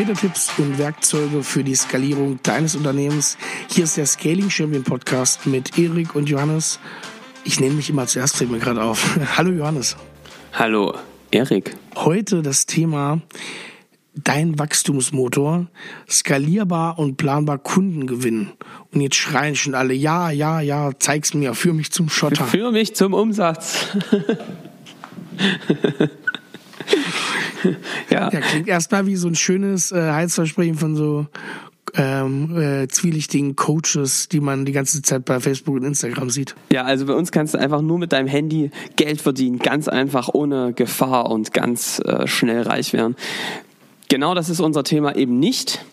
Tretertipps und Werkzeuge für die Skalierung deines Unternehmens. Hier ist der Scaling Champion Podcast mit Erik und Johannes. Ich nehme mich immer zuerst, fällt mir gerade auf. Hallo Johannes. Hallo Erik. Heute das Thema dein Wachstumsmotor, skalierbar und planbar Kunden gewinnen. Und jetzt schreien schon alle, ja, ja, ja, zeig's mir, führ mich zum Schotter. Führ mich zum Umsatz. ja. ja, klingt erstmal wie so ein schönes äh, Heilsversprechen von so ähm, äh, zwielichtigen Coaches, die man die ganze Zeit bei Facebook und Instagram sieht. Ja, also bei uns kannst du einfach nur mit deinem Handy Geld verdienen, ganz einfach, ohne Gefahr und ganz äh, schnell reich werden. Genau das ist unser Thema eben nicht.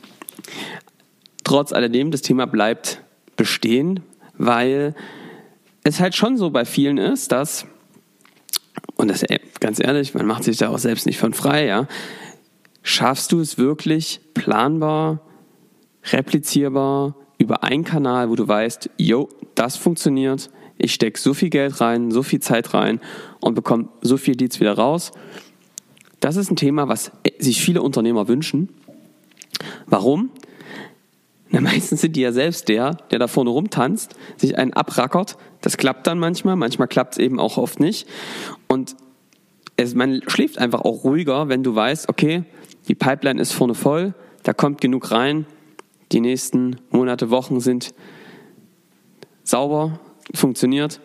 Trotz alledem, das Thema bleibt bestehen, weil es halt schon so bei vielen ist, dass, und das ganz ehrlich, man macht sich da auch selbst nicht von frei, ja, schaffst du es wirklich planbar, replizierbar über einen Kanal, wo du weißt, yo, das funktioniert, ich stecke so viel Geld rein, so viel Zeit rein und bekomme so viel Leads wieder raus. Das ist ein Thema, was sich viele Unternehmer wünschen. Warum? Na, meistens sind die ja selbst der, der da vorne rumtanzt, sich einen abrackert. Das klappt dann manchmal, manchmal klappt es eben auch oft nicht. Und es, man schläft einfach auch ruhiger, wenn du weißt, okay, die Pipeline ist vorne voll, da kommt genug rein, die nächsten Monate, Wochen sind sauber, funktioniert.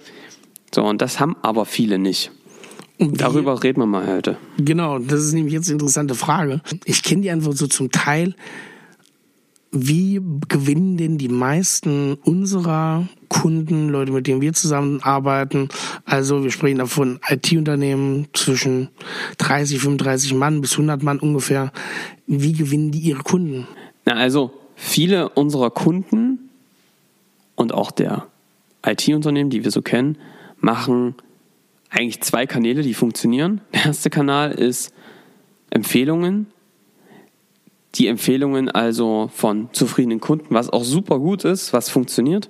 So, und das haben aber viele nicht. Und Darüber reden wir mal heute. Genau, das ist nämlich jetzt eine interessante Frage. Ich kenne die Antwort so zum Teil. Wie gewinnen denn die meisten unserer Kunden, Leute, mit denen wir zusammenarbeiten? Also wir sprechen davon IT-Unternehmen zwischen 30, 35 Mann bis 100 Mann ungefähr. Wie gewinnen die ihre Kunden? Na, also viele unserer Kunden und auch der IT-Unternehmen, die wir so kennen, machen eigentlich zwei Kanäle, die funktionieren. Der erste Kanal ist Empfehlungen. Die Empfehlungen also von zufriedenen Kunden, was auch super gut ist, was funktioniert.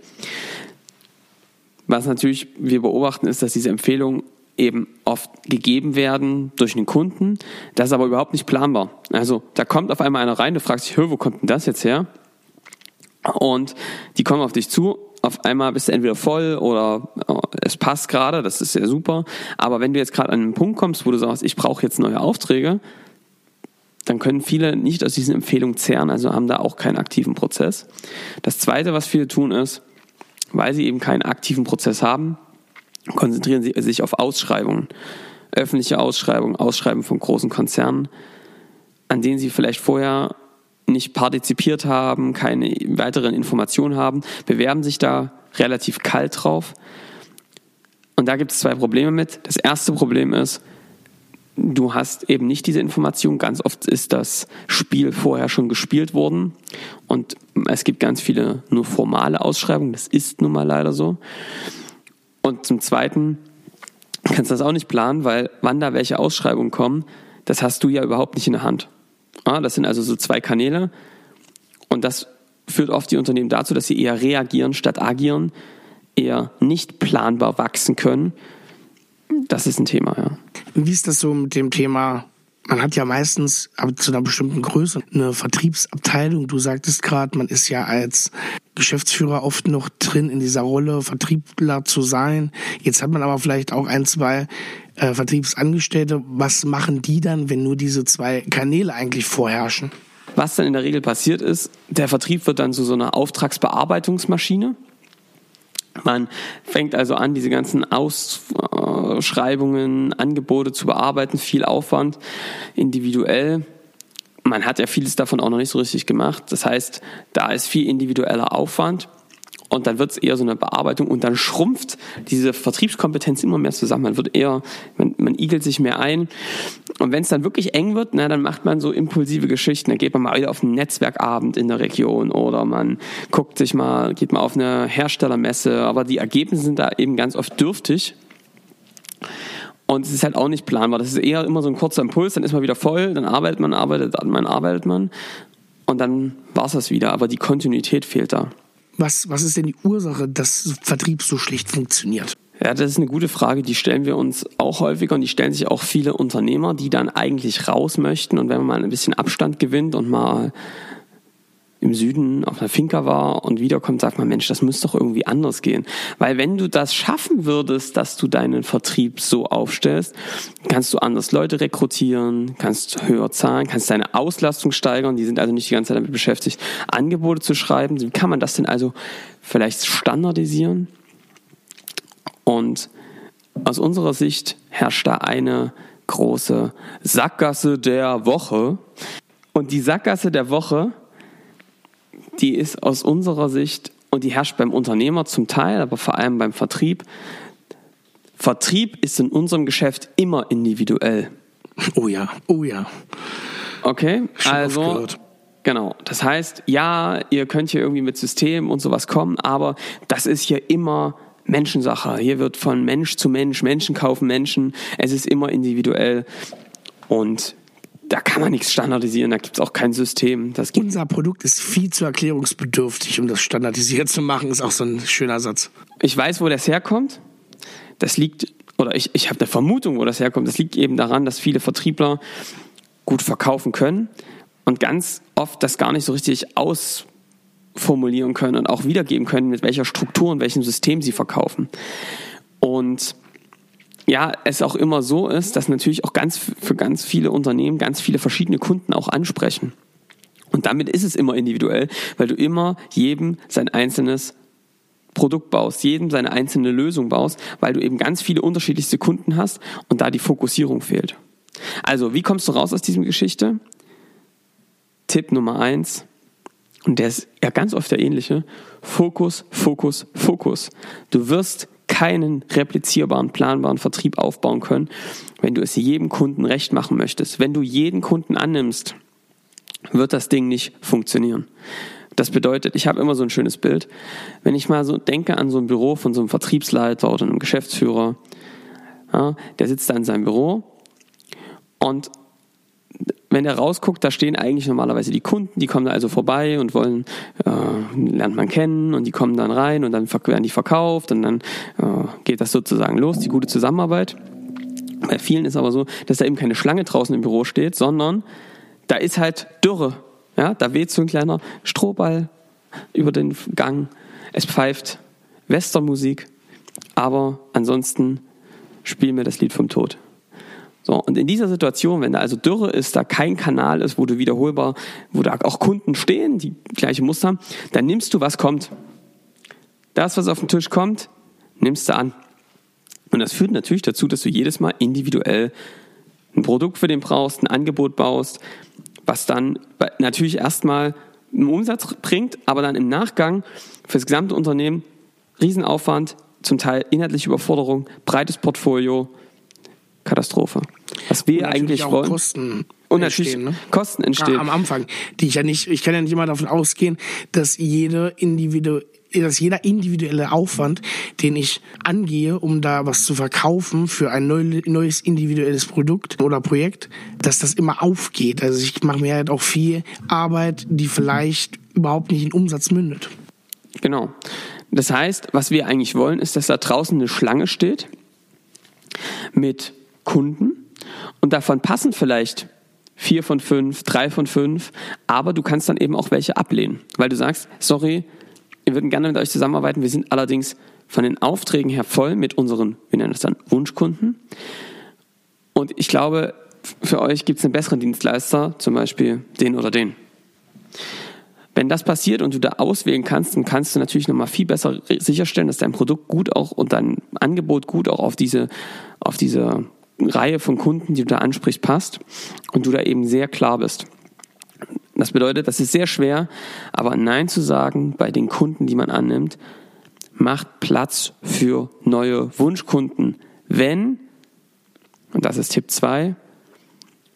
Was natürlich wir beobachten, ist, dass diese Empfehlungen eben oft gegeben werden durch einen Kunden. Das ist aber überhaupt nicht planbar. Also da kommt auf einmal einer rein, du fragst dich, wo kommt denn das jetzt her? Und die kommen auf dich zu, auf einmal bist du entweder voll oder oh, es passt gerade, das ist sehr super. Aber wenn du jetzt gerade an einen Punkt kommst, wo du sagst, ich brauche jetzt neue Aufträge, dann können viele nicht aus diesen Empfehlungen zehren, also haben da auch keinen aktiven Prozess. Das Zweite, was viele tun, ist, weil sie eben keinen aktiven Prozess haben, konzentrieren sie sich auf Ausschreibungen. Öffentliche Ausschreibungen, Ausschreibungen von großen Konzernen, an denen sie vielleicht vorher nicht partizipiert haben, keine weiteren Informationen haben, bewerben sich da relativ kalt drauf. Und da gibt es zwei Probleme mit. Das erste Problem ist, du hast eben nicht diese Information. Ganz oft ist das Spiel vorher schon gespielt worden und es gibt ganz viele nur formale Ausschreibungen. Das ist nun mal leider so. Und zum Zweiten kannst du das auch nicht planen, weil wann da welche Ausschreibungen kommen, das hast du ja überhaupt nicht in der Hand. Ah, das sind also so zwei Kanäle. Und das führt oft die Unternehmen dazu, dass sie eher reagieren statt agieren, eher nicht planbar wachsen können. Das ist ein Thema, ja. Wie ist das so mit dem Thema? Man hat ja meistens aber zu einer bestimmten Größe eine Vertriebsabteilung. Du sagtest gerade, man ist ja als Geschäftsführer oft noch drin in dieser Rolle, Vertriebler zu sein. Jetzt hat man aber vielleicht auch ein, zwei äh, Vertriebsangestellte, was machen die dann, wenn nur diese zwei Kanäle eigentlich vorherrschen? Was dann in der Regel passiert ist, der Vertrieb wird dann zu so einer Auftragsbearbeitungsmaschine. Man fängt also an, diese ganzen Ausschreibungen, Angebote zu bearbeiten, viel Aufwand, individuell. Man hat ja vieles davon auch noch nicht so richtig gemacht. Das heißt, da ist viel individueller Aufwand und dann wird es eher so eine Bearbeitung und dann schrumpft diese Vertriebskompetenz immer mehr zusammen. Man wird eher, man, man igelt sich mehr ein. Und wenn es dann wirklich eng wird, na, dann macht man so impulsive Geschichten. Dann geht man mal wieder auf einen Netzwerkabend in der Region oder man guckt sich mal, geht mal auf eine Herstellermesse. Aber die Ergebnisse sind da eben ganz oft dürftig. Und es ist halt auch nicht planbar. Das ist eher immer so ein kurzer Impuls, dann ist man wieder voll, dann arbeitet man, arbeitet man, arbeitet man. Und dann war es das wieder. Aber die Kontinuität fehlt da. Was, was ist denn die Ursache, dass Vertrieb so schlecht funktioniert? Ja, das ist eine gute Frage. Die stellen wir uns auch häufiger und die stellen sich auch viele Unternehmer, die dann eigentlich raus möchten. Und wenn man mal ein bisschen Abstand gewinnt und mal im Süden auf einer Finca war und wiederkommt, sagt man, Mensch, das muss doch irgendwie anders gehen. Weil wenn du das schaffen würdest, dass du deinen Vertrieb so aufstellst, kannst du anders Leute rekrutieren, kannst höher zahlen, kannst deine Auslastung steigern, die sind also nicht die ganze Zeit damit beschäftigt, Angebote zu schreiben. Wie kann man das denn also vielleicht standardisieren? Und aus unserer Sicht herrscht da eine große Sackgasse der Woche. Und die Sackgasse der Woche die ist aus unserer Sicht, und die herrscht beim Unternehmer zum Teil, aber vor allem beim Vertrieb. Vertrieb ist in unserem Geschäft immer individuell. Oh ja, oh ja. Okay, Schon also genau. Das heißt, ja, ihr könnt hier irgendwie mit Systemen und sowas kommen, aber das ist hier immer Menschensache. Hier wird von Mensch zu Mensch, Menschen kaufen Menschen. Es ist immer individuell und da kann man nichts standardisieren, da gibt es auch kein System. Das Unser Produkt ist viel zu erklärungsbedürftig, um das standardisiert zu machen, ist auch so ein schöner Satz. Ich weiß, wo das herkommt. Das liegt, oder ich, ich habe eine Vermutung, wo das herkommt. Das liegt eben daran, dass viele Vertriebler gut verkaufen können und ganz oft das gar nicht so richtig ausformulieren können und auch wiedergeben können, mit welcher Struktur und welchem System sie verkaufen. Und ja, es auch immer so ist, dass natürlich auch ganz für ganz viele Unternehmen ganz viele verschiedene Kunden auch ansprechen. Und damit ist es immer individuell, weil du immer jedem sein einzelnes Produkt baust, jedem seine einzelne Lösung baust, weil du eben ganz viele unterschiedlichste Kunden hast und da die Fokussierung fehlt. Also, wie kommst du raus aus diesem Geschichte? Tipp Nummer eins, und der ist ja ganz oft der ähnliche, Fokus, Fokus, Fokus. Du wirst keinen replizierbaren, planbaren Vertrieb aufbauen können, wenn du es jedem Kunden recht machen möchtest. Wenn du jeden Kunden annimmst, wird das Ding nicht funktionieren. Das bedeutet, ich habe immer so ein schönes Bild. Wenn ich mal so denke an so ein Büro von so einem Vertriebsleiter oder einem Geschäftsführer, ja, der sitzt da in seinem Büro und wenn er rausguckt, da stehen eigentlich normalerweise die Kunden, die kommen da also vorbei und wollen, äh, lernt man kennen und die kommen dann rein und dann werden die verkauft und dann äh, geht das sozusagen los, die gute Zusammenarbeit. Bei vielen ist aber so, dass da eben keine Schlange draußen im Büro steht, sondern da ist halt Dürre. Ja, da weht so ein kleiner Strohball über den Gang. Es pfeift Westernmusik, aber ansonsten spielen wir das Lied vom Tod. So, und in dieser Situation, wenn da also Dürre ist, da kein Kanal ist, wo du wiederholbar, wo da auch Kunden stehen, die gleiche Muster dann nimmst du, was kommt. Das, was auf den Tisch kommt, nimmst du an. Und das führt natürlich dazu, dass du jedes Mal individuell ein Produkt für den brauchst, ein Angebot baust, was dann natürlich erstmal einen Umsatz bringt, aber dann im Nachgang für das gesamte Unternehmen Riesenaufwand, zum Teil inhaltliche Überforderung, breites Portfolio, Katastrophe. Was wir eigentlich wollen. Kosten und natürlich entstehen, ne? Kosten entstehen. am Anfang, die ich ja nicht, ich kann ja nicht immer davon ausgehen, dass jede Individu dass jeder individuelle Aufwand, den ich angehe, um da was zu verkaufen für ein neues individuelles Produkt oder Projekt, dass das immer aufgeht. Also ich mache mir halt auch viel Arbeit, die vielleicht überhaupt nicht in Umsatz mündet. Genau. Das heißt, was wir eigentlich wollen, ist, dass da draußen eine Schlange steht mit Kunden und davon passen vielleicht vier von fünf, drei von fünf, aber du kannst dann eben auch welche ablehnen, weil du sagst, sorry, wir würden gerne mit euch zusammenarbeiten, wir sind allerdings von den Aufträgen her voll mit unseren, wir nennen das dann Wunschkunden. Und ich glaube, für euch gibt es einen besseren Dienstleister, zum Beispiel den oder den. Wenn das passiert und du da auswählen kannst, dann kannst du natürlich nochmal viel besser sicherstellen, dass dein Produkt gut auch und dein Angebot gut auch auf diese, auf diese Reihe von Kunden, die du da ansprichst, passt und du da eben sehr klar bist. Das bedeutet, das ist sehr schwer, aber Nein zu sagen bei den Kunden, die man annimmt, macht Platz für neue Wunschkunden, wenn, und das ist Tipp 2,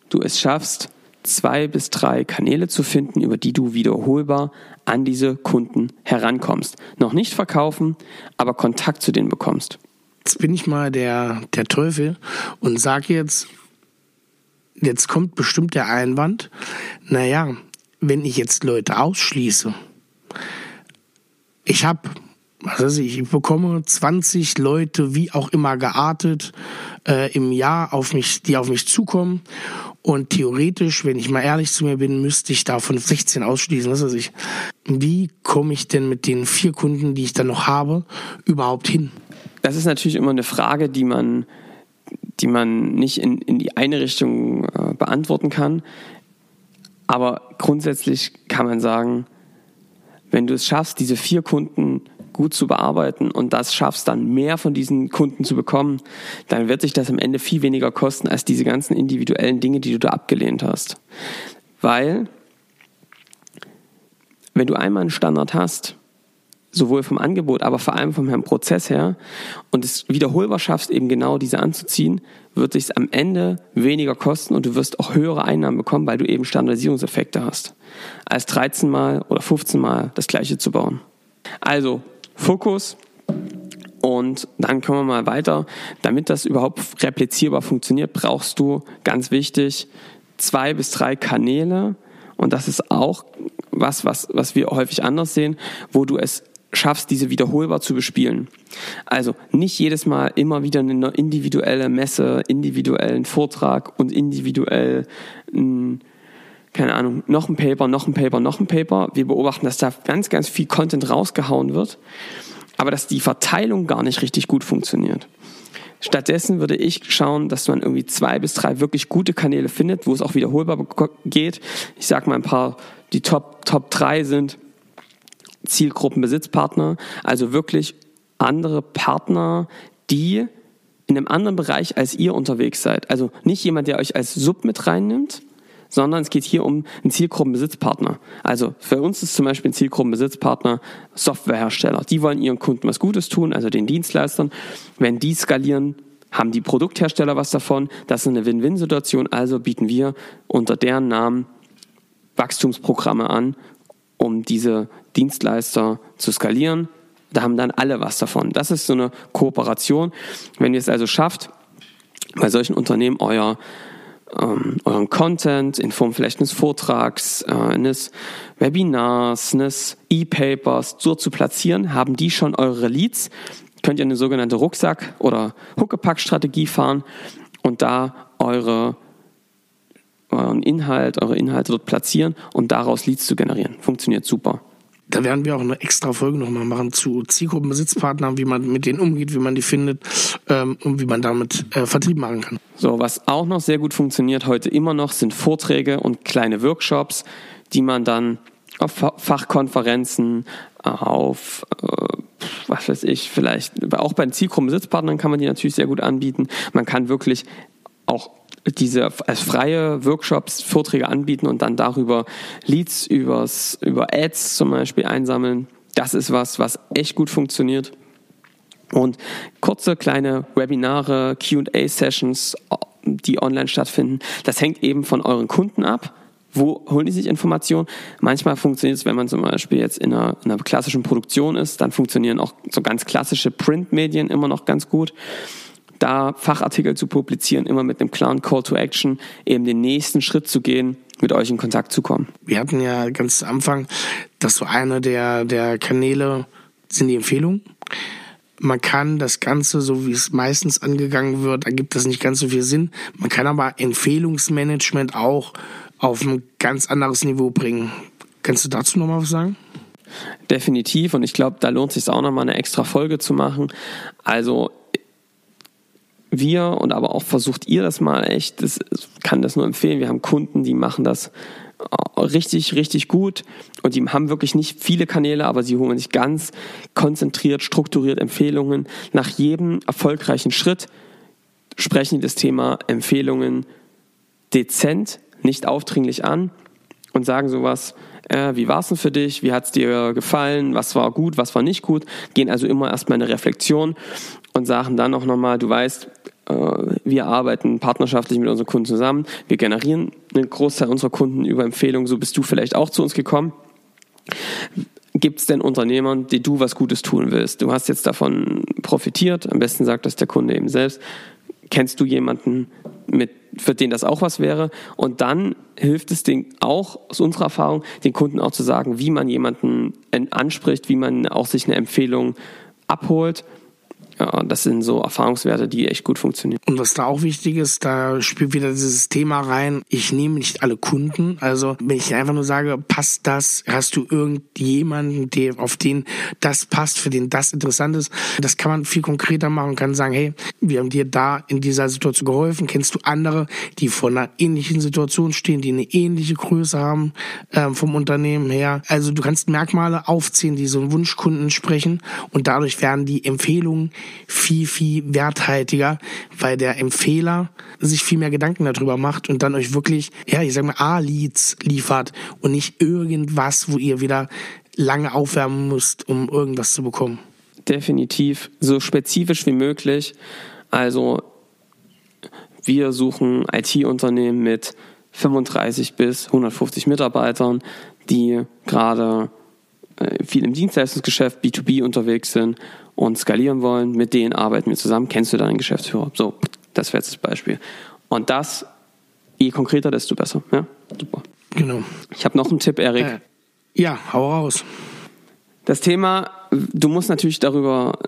du es schaffst, zwei bis drei Kanäle zu finden, über die du wiederholbar an diese Kunden herankommst. Noch nicht verkaufen, aber Kontakt zu denen bekommst jetzt bin ich mal der, der Teufel und sage jetzt, jetzt kommt bestimmt der Einwand, naja, wenn ich jetzt Leute ausschließe, ich habe was weiß ich, ich bekomme 20 Leute, wie auch immer geartet, äh, im Jahr auf mich, die auf mich zukommen. Und theoretisch, wenn ich mal ehrlich zu mir bin, müsste ich davon 16 ausschließen. Was weiß ich. Wie komme ich denn mit den vier Kunden, die ich dann noch habe, überhaupt hin? Das ist natürlich immer eine Frage, die man, die man nicht in, in die eine Richtung äh, beantworten kann. Aber grundsätzlich kann man sagen, wenn du es schaffst, diese vier Kunden gut zu bearbeiten und das schaffst, dann mehr von diesen Kunden zu bekommen, dann wird sich das am Ende viel weniger kosten als diese ganzen individuellen Dinge, die du da abgelehnt hast. Weil, wenn du einmal einen Standard hast, sowohl vom Angebot, aber vor allem vom Prozess her und es wiederholbar schaffst, eben genau diese anzuziehen, wird sich am Ende weniger kosten und du wirst auch höhere Einnahmen bekommen, weil du eben Standardisierungseffekte hast, als 13 Mal oder 15 Mal das gleiche zu bauen. Also Fokus und dann kommen wir mal weiter. Damit das überhaupt replizierbar funktioniert, brauchst du ganz wichtig zwei bis drei Kanäle und das ist auch was, was, was wir häufig anders sehen, wo du es schaffst, diese wiederholbar zu bespielen. Also nicht jedes Mal immer wieder eine individuelle Messe, individuellen Vortrag und individuell, hm, keine Ahnung, noch ein Paper, noch ein Paper, noch ein Paper. Wir beobachten, dass da ganz, ganz viel Content rausgehauen wird, aber dass die Verteilung gar nicht richtig gut funktioniert. Stattdessen würde ich schauen, dass man irgendwie zwei bis drei wirklich gute Kanäle findet, wo es auch wiederholbar geht. Ich sage mal ein paar, die Top, Top drei sind Zielgruppenbesitzpartner, also wirklich andere Partner, die in einem anderen Bereich als ihr unterwegs seid. Also nicht jemand, der euch als Sub mit reinnimmt, sondern es geht hier um einen Zielgruppenbesitzpartner. Also für uns ist zum Beispiel ein Zielgruppenbesitzpartner Softwarehersteller. Die wollen ihren Kunden was Gutes tun, also den Dienstleistern. Wenn die skalieren, haben die Produkthersteller was davon. Das ist eine Win-Win-Situation. Also bieten wir unter deren Namen Wachstumsprogramme an, um diese Dienstleister zu skalieren. Da haben dann alle was davon. Das ist so eine Kooperation. Wenn ihr es also schafft, bei solchen Unternehmen euer ähm, euren Content in Form vielleicht eines Vortrags, äh, eines Webinars, eines E-Papers so zu platzieren, haben die schon eure Leads, könnt ihr eine sogenannte Rucksack- oder Huckepack-Strategie fahren und da eure euren Inhalt, eure Inhalte dort platzieren und daraus Leads zu generieren. Funktioniert super. Da werden wir auch eine extra Folge nochmal machen zu Zielgruppenbesitzpartnern, wie man mit denen umgeht, wie man die findet ähm, und wie man damit äh, Vertrieb machen kann. So, was auch noch sehr gut funktioniert heute immer noch, sind Vorträge und kleine Workshops, die man dann auf Fachkonferenzen, auf äh, was weiß ich, vielleicht auch bei den Zielgruppenbesitzpartnern kann man die natürlich sehr gut anbieten. Man kann wirklich auch diese als freie Workshops, Vorträge anbieten und dann darüber Leads übers, über Ads zum Beispiel einsammeln. Das ist was, was echt gut funktioniert. Und kurze kleine Webinare, QA-Sessions, die online stattfinden, das hängt eben von euren Kunden ab. Wo holen die sich Informationen? Manchmal funktioniert es, wenn man zum Beispiel jetzt in einer, in einer klassischen Produktion ist, dann funktionieren auch so ganz klassische Printmedien immer noch ganz gut da Fachartikel zu publizieren, immer mit einem klaren Call to Action, eben den nächsten Schritt zu gehen, mit euch in Kontakt zu kommen. Wir hatten ja ganz am Anfang, dass so einer der, der Kanäle sind die Empfehlungen. Man kann das Ganze, so wie es meistens angegangen wird, ergibt das nicht ganz so viel Sinn. Man kann aber Empfehlungsmanagement auch auf ein ganz anderes Niveau bringen. Kannst du dazu nochmal was sagen? Definitiv und ich glaube, da lohnt es sich auch nochmal eine extra Folge zu machen. Also wir und aber auch versucht ihr das mal echt, das kann das nur empfehlen. Wir haben Kunden, die machen das äh, richtig, richtig gut und die haben wirklich nicht viele Kanäle, aber sie holen sich ganz konzentriert, strukturiert Empfehlungen. Nach jedem erfolgreichen Schritt sprechen die das Thema Empfehlungen dezent, nicht aufdringlich an und sagen sowas, äh, wie war es denn für dich, wie hat es dir gefallen, was war gut, was war nicht gut, gehen also immer erstmal eine Reflexion und sagen dann auch nochmal, du weißt, äh, wir arbeiten partnerschaftlich mit unseren Kunden zusammen, wir generieren einen Großteil unserer Kunden über Empfehlungen, so bist du vielleicht auch zu uns gekommen. Gibt es denn Unternehmern, die du was Gutes tun willst? Du hast jetzt davon profitiert, am besten sagt das der Kunde eben selbst. kennst du jemanden, mit, für den das auch was wäre? Und dann hilft es den auch aus unserer Erfahrung, den Kunden auch zu sagen, wie man jemanden anspricht, wie man auch sich eine Empfehlung abholt ja, das sind so Erfahrungswerte, die echt gut funktionieren. Und was da auch wichtig ist, da spielt wieder dieses Thema rein, ich nehme nicht alle Kunden. Also wenn ich einfach nur sage, passt das, hast du irgendjemanden, der, auf den das passt, für den das interessant ist, das kann man viel konkreter machen und kann sagen, hey, wir haben dir da in dieser Situation geholfen. Kennst du andere, die vor einer ähnlichen Situation stehen, die eine ähnliche Größe haben äh, vom Unternehmen her? Also du kannst Merkmale aufzählen, die so einen Wunschkunden sprechen und dadurch werden die Empfehlungen viel, viel werthaltiger, weil der Empfehler sich viel mehr Gedanken darüber macht und dann euch wirklich, ja, ich sag mal, A-Leads liefert und nicht irgendwas, wo ihr wieder lange aufwärmen müsst, um irgendwas zu bekommen. Definitiv, so spezifisch wie möglich. Also wir suchen IT-Unternehmen mit 35 bis 150 Mitarbeitern, die gerade viel im Dienstleistungsgeschäft B2B unterwegs sind und skalieren wollen, mit denen arbeiten wir zusammen. Kennst du deinen Geschäftsführer? So, das wäre jetzt das Beispiel. Und das, je konkreter, desto besser. Ja, super. Genau. Ich habe noch einen Tipp, Erik. Äh, ja, hau raus. Das Thema, du musst natürlich darüber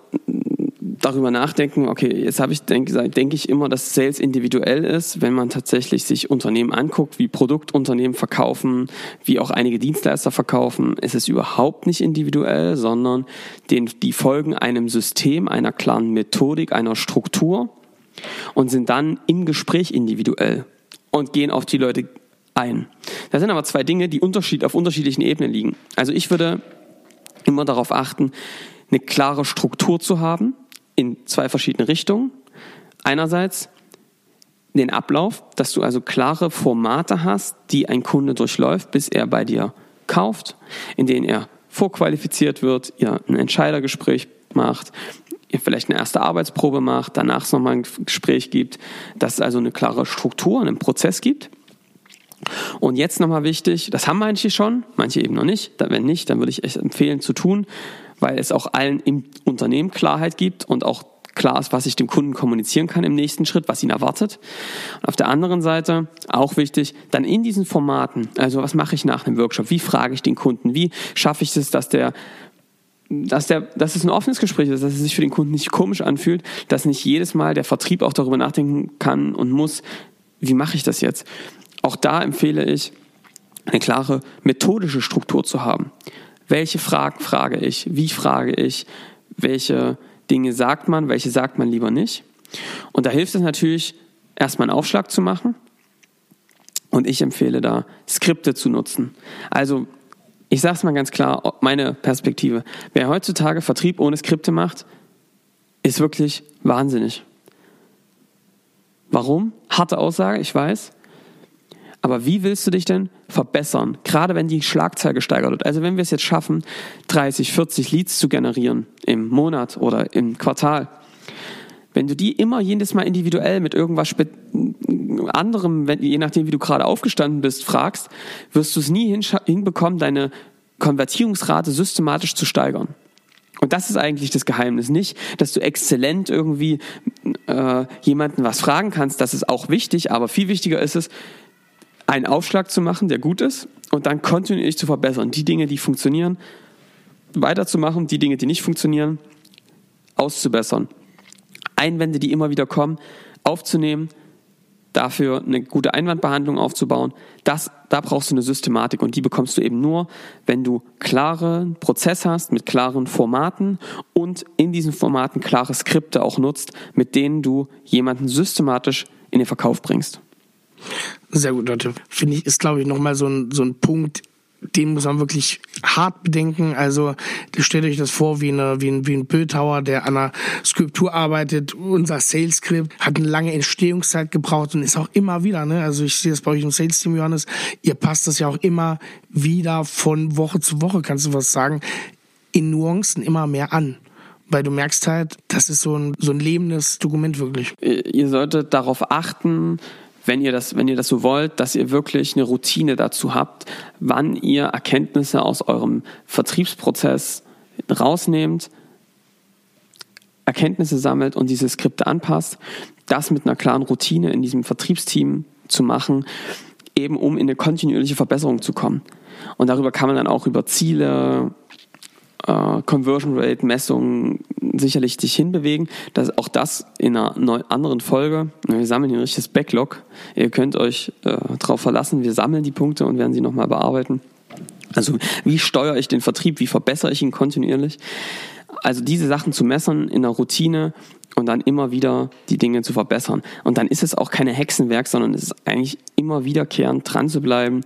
darüber nachdenken, okay, jetzt habe ich, denke denk ich immer, dass Sales individuell ist, wenn man tatsächlich sich Unternehmen anguckt, wie Produktunternehmen verkaufen, wie auch einige Dienstleister verkaufen, ist es überhaupt nicht individuell, sondern den, die folgen einem System, einer klaren Methodik, einer Struktur und sind dann im Gespräch individuell und gehen auf die Leute ein. Das sind aber zwei Dinge, die unterschied, auf unterschiedlichen Ebenen liegen. Also ich würde immer darauf achten, eine klare Struktur zu haben, in zwei verschiedene Richtungen. Einerseits den Ablauf, dass du also klare Formate hast, die ein Kunde durchläuft, bis er bei dir kauft, in denen er vorqualifiziert wird, ihr ein Entscheidergespräch macht, ihr vielleicht eine erste Arbeitsprobe macht, danach es nochmal ein Gespräch gibt, dass es also eine klare Struktur, einen Prozess gibt. Und jetzt nochmal wichtig, das haben manche schon, manche eben noch nicht. Wenn nicht, dann würde ich echt empfehlen zu tun, weil es auch allen im Unternehmen Klarheit gibt und auch klar ist, was ich dem Kunden kommunizieren kann im nächsten Schritt, was ihn erwartet. Und auf der anderen Seite, auch wichtig, dann in diesen Formaten, also was mache ich nach einem Workshop, wie frage ich den Kunden, wie schaffe ich es, dass der dass, der, dass es ein offenes Gespräch ist, dass es sich für den Kunden nicht komisch anfühlt, dass nicht jedes Mal der Vertrieb auch darüber nachdenken kann und muss, wie mache ich das jetzt? Auch da empfehle ich, eine klare methodische Struktur zu haben. Welche Fragen frage ich? Wie frage ich? Welche Dinge sagt man? Welche sagt man lieber nicht? Und da hilft es natürlich, erstmal einen Aufschlag zu machen. Und ich empfehle da, Skripte zu nutzen. Also, ich sage es mal ganz klar, meine Perspektive. Wer heutzutage Vertrieb ohne Skripte macht, ist wirklich wahnsinnig. Warum? Harte Aussage, ich weiß. Aber wie willst du dich denn verbessern? Gerade wenn die Schlagzahl gesteigert wird. Also wenn wir es jetzt schaffen, 30, 40 Leads zu generieren im Monat oder im Quartal. Wenn du die immer jedes Mal individuell mit irgendwas anderem, wenn, je nachdem wie du gerade aufgestanden bist, fragst, wirst du es nie hinbekommen, deine Konvertierungsrate systematisch zu steigern. Und das ist eigentlich das Geheimnis. Nicht, dass du exzellent irgendwie äh, jemanden was fragen kannst, das ist auch wichtig, aber viel wichtiger ist es, einen Aufschlag zu machen, der gut ist und dann kontinuierlich zu verbessern. Die Dinge, die funktionieren, weiterzumachen, die Dinge, die nicht funktionieren, auszubessern. Einwände, die immer wieder kommen, aufzunehmen, dafür eine gute Einwandbehandlung aufzubauen. Das, da brauchst du eine Systematik und die bekommst du eben nur, wenn du klaren Prozess hast mit klaren Formaten und in diesen Formaten klare Skripte auch nutzt, mit denen du jemanden systematisch in den Verkauf bringst. Sehr guter Tipp. Finde ich, ist, glaube ich, nochmal so ein, so ein Punkt, den muss man wirklich hart bedenken. Also stellt euch das vor wie, eine, wie, ein, wie ein Bildhauer, der an einer Skulptur arbeitet. Unser Sales Script hat eine lange Entstehungszeit gebraucht und ist auch immer wieder, ne? also ich sehe das bei euch im Sales Team, Johannes, ihr passt das ja auch immer wieder von Woche zu Woche, kannst du was sagen, in Nuancen immer mehr an weil du merkst halt, das ist so ein, so ein lebendes Dokument wirklich. Ihr solltet darauf achten, wenn ihr das, wenn ihr das so wollt, dass ihr wirklich eine Routine dazu habt, wann ihr Erkenntnisse aus eurem Vertriebsprozess rausnehmt, Erkenntnisse sammelt und diese Skripte anpasst, das mit einer klaren Routine in diesem Vertriebsteam zu machen, eben um in eine kontinuierliche Verbesserung zu kommen. Und darüber kann man dann auch über Ziele, äh, Conversion Rate Messungen sicherlich sich hinbewegen. Das, auch das in einer neu, anderen Folge. Wir sammeln hier ein richtiges Backlog. Ihr könnt euch äh, darauf verlassen. Wir sammeln die Punkte und werden sie nochmal bearbeiten. Also wie steuere ich den Vertrieb? Wie verbessere ich ihn kontinuierlich? Also diese Sachen zu messen in der Routine und dann immer wieder die Dinge zu verbessern. Und dann ist es auch keine Hexenwerk, sondern es ist eigentlich immer wiederkehrend dran zu bleiben,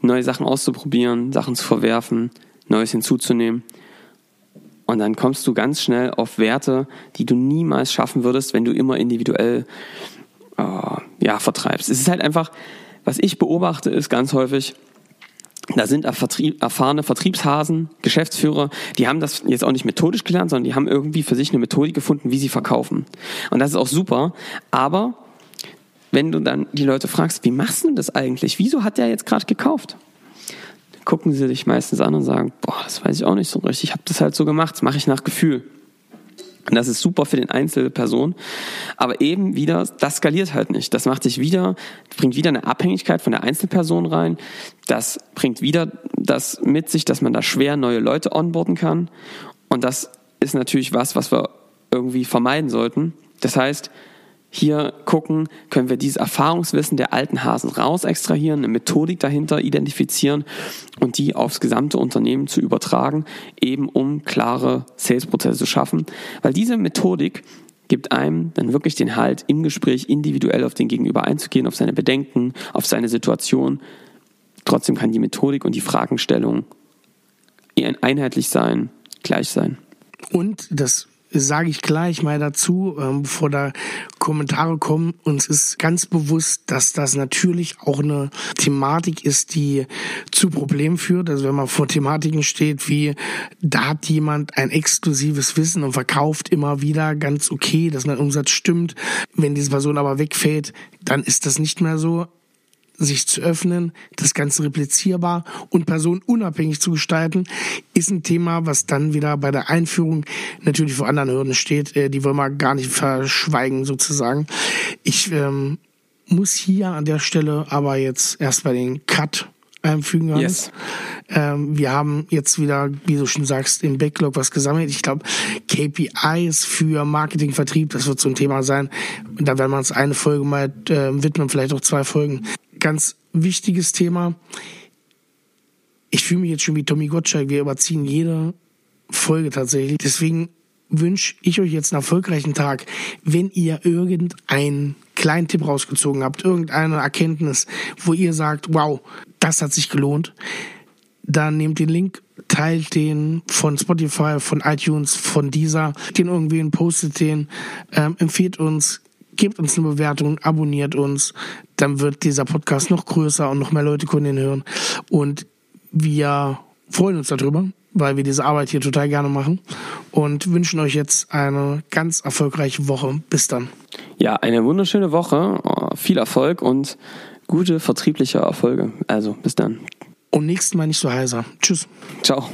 neue Sachen auszuprobieren, Sachen zu verwerfen, Neues hinzuzunehmen. Und dann kommst du ganz schnell auf Werte, die du niemals schaffen würdest, wenn du immer individuell äh, ja, vertreibst. Es ist halt einfach, was ich beobachte, ist ganz häufig, da sind erfahrene Vertriebshasen, Geschäftsführer, die haben das jetzt auch nicht methodisch gelernt, sondern die haben irgendwie für sich eine Methodik gefunden, wie sie verkaufen. Und das ist auch super. Aber wenn du dann die Leute fragst, wie machst du das eigentlich? Wieso hat der jetzt gerade gekauft? Gucken sie dich meistens an und sagen, boah, das weiß ich auch nicht so richtig. Ich habe das halt so gemacht, das mache ich nach Gefühl. Und das ist super für den Einzelperson. Aber eben wieder, das skaliert halt nicht. Das macht sich wieder, bringt wieder eine Abhängigkeit von der Einzelperson rein. Das bringt wieder das mit sich, dass man da schwer neue Leute onboarden kann. Und das ist natürlich was, was wir irgendwie vermeiden sollten. Das heißt, hier gucken, können wir dieses Erfahrungswissen der alten Hasen raus extrahieren, eine Methodik dahinter identifizieren und die aufs gesamte Unternehmen zu übertragen, eben um klare Sales-Prozesse zu schaffen. Weil diese Methodik gibt einem dann wirklich den Halt, im Gespräch individuell auf den Gegenüber einzugehen, auf seine Bedenken, auf seine Situation. Trotzdem kann die Methodik und die Fragestellung einheitlich sein, gleich sein. Und das sage ich gleich mal dazu, ähm, bevor da Kommentare kommen. Uns ist ganz bewusst, dass das natürlich auch eine Thematik ist, die zu Problemen führt. Also wenn man vor Thematiken steht, wie da hat jemand ein exklusives Wissen und verkauft immer wieder ganz okay, dass mein Umsatz stimmt. Wenn diese Person aber wegfällt, dann ist das nicht mehr so sich zu öffnen, das Ganze replizierbar und personenunabhängig zu gestalten, ist ein Thema, was dann wieder bei der Einführung natürlich vor anderen Hürden steht. Äh, die wollen wir gar nicht verschweigen sozusagen. Ich ähm, muss hier an der Stelle aber jetzt erst bei den Cut einfügen. Yes. Ähm, wir haben jetzt wieder, wie du schon sagst, im Backlog was gesammelt. Ich glaube, KPIs für Marketing, Vertrieb, das wird so ein Thema sein. Da werden wir uns eine Folge mal äh, widmen, vielleicht auch zwei Folgen ganz wichtiges Thema. Ich fühle mich jetzt schon wie Tommy Gottschalk. Wir überziehen jede Folge tatsächlich. Deswegen wünsche ich euch jetzt einen erfolgreichen Tag. Wenn ihr irgendeinen kleinen Tipp rausgezogen habt, irgendeine Erkenntnis, wo ihr sagt, wow, das hat sich gelohnt, dann nehmt den Link, teilt den von Spotify, von iTunes, von dieser, den irgendwen, postet den, ähm, empfiehlt uns, gebt uns eine Bewertung, abonniert uns, dann wird dieser Podcast noch größer und noch mehr Leute können ihn hören. Und wir freuen uns darüber, weil wir diese Arbeit hier total gerne machen und wünschen euch jetzt eine ganz erfolgreiche Woche. Bis dann. Ja, eine wunderschöne Woche, viel Erfolg und gute vertriebliche Erfolge. Also bis dann. Und nächsten Mal nicht so heiser. Tschüss. Ciao.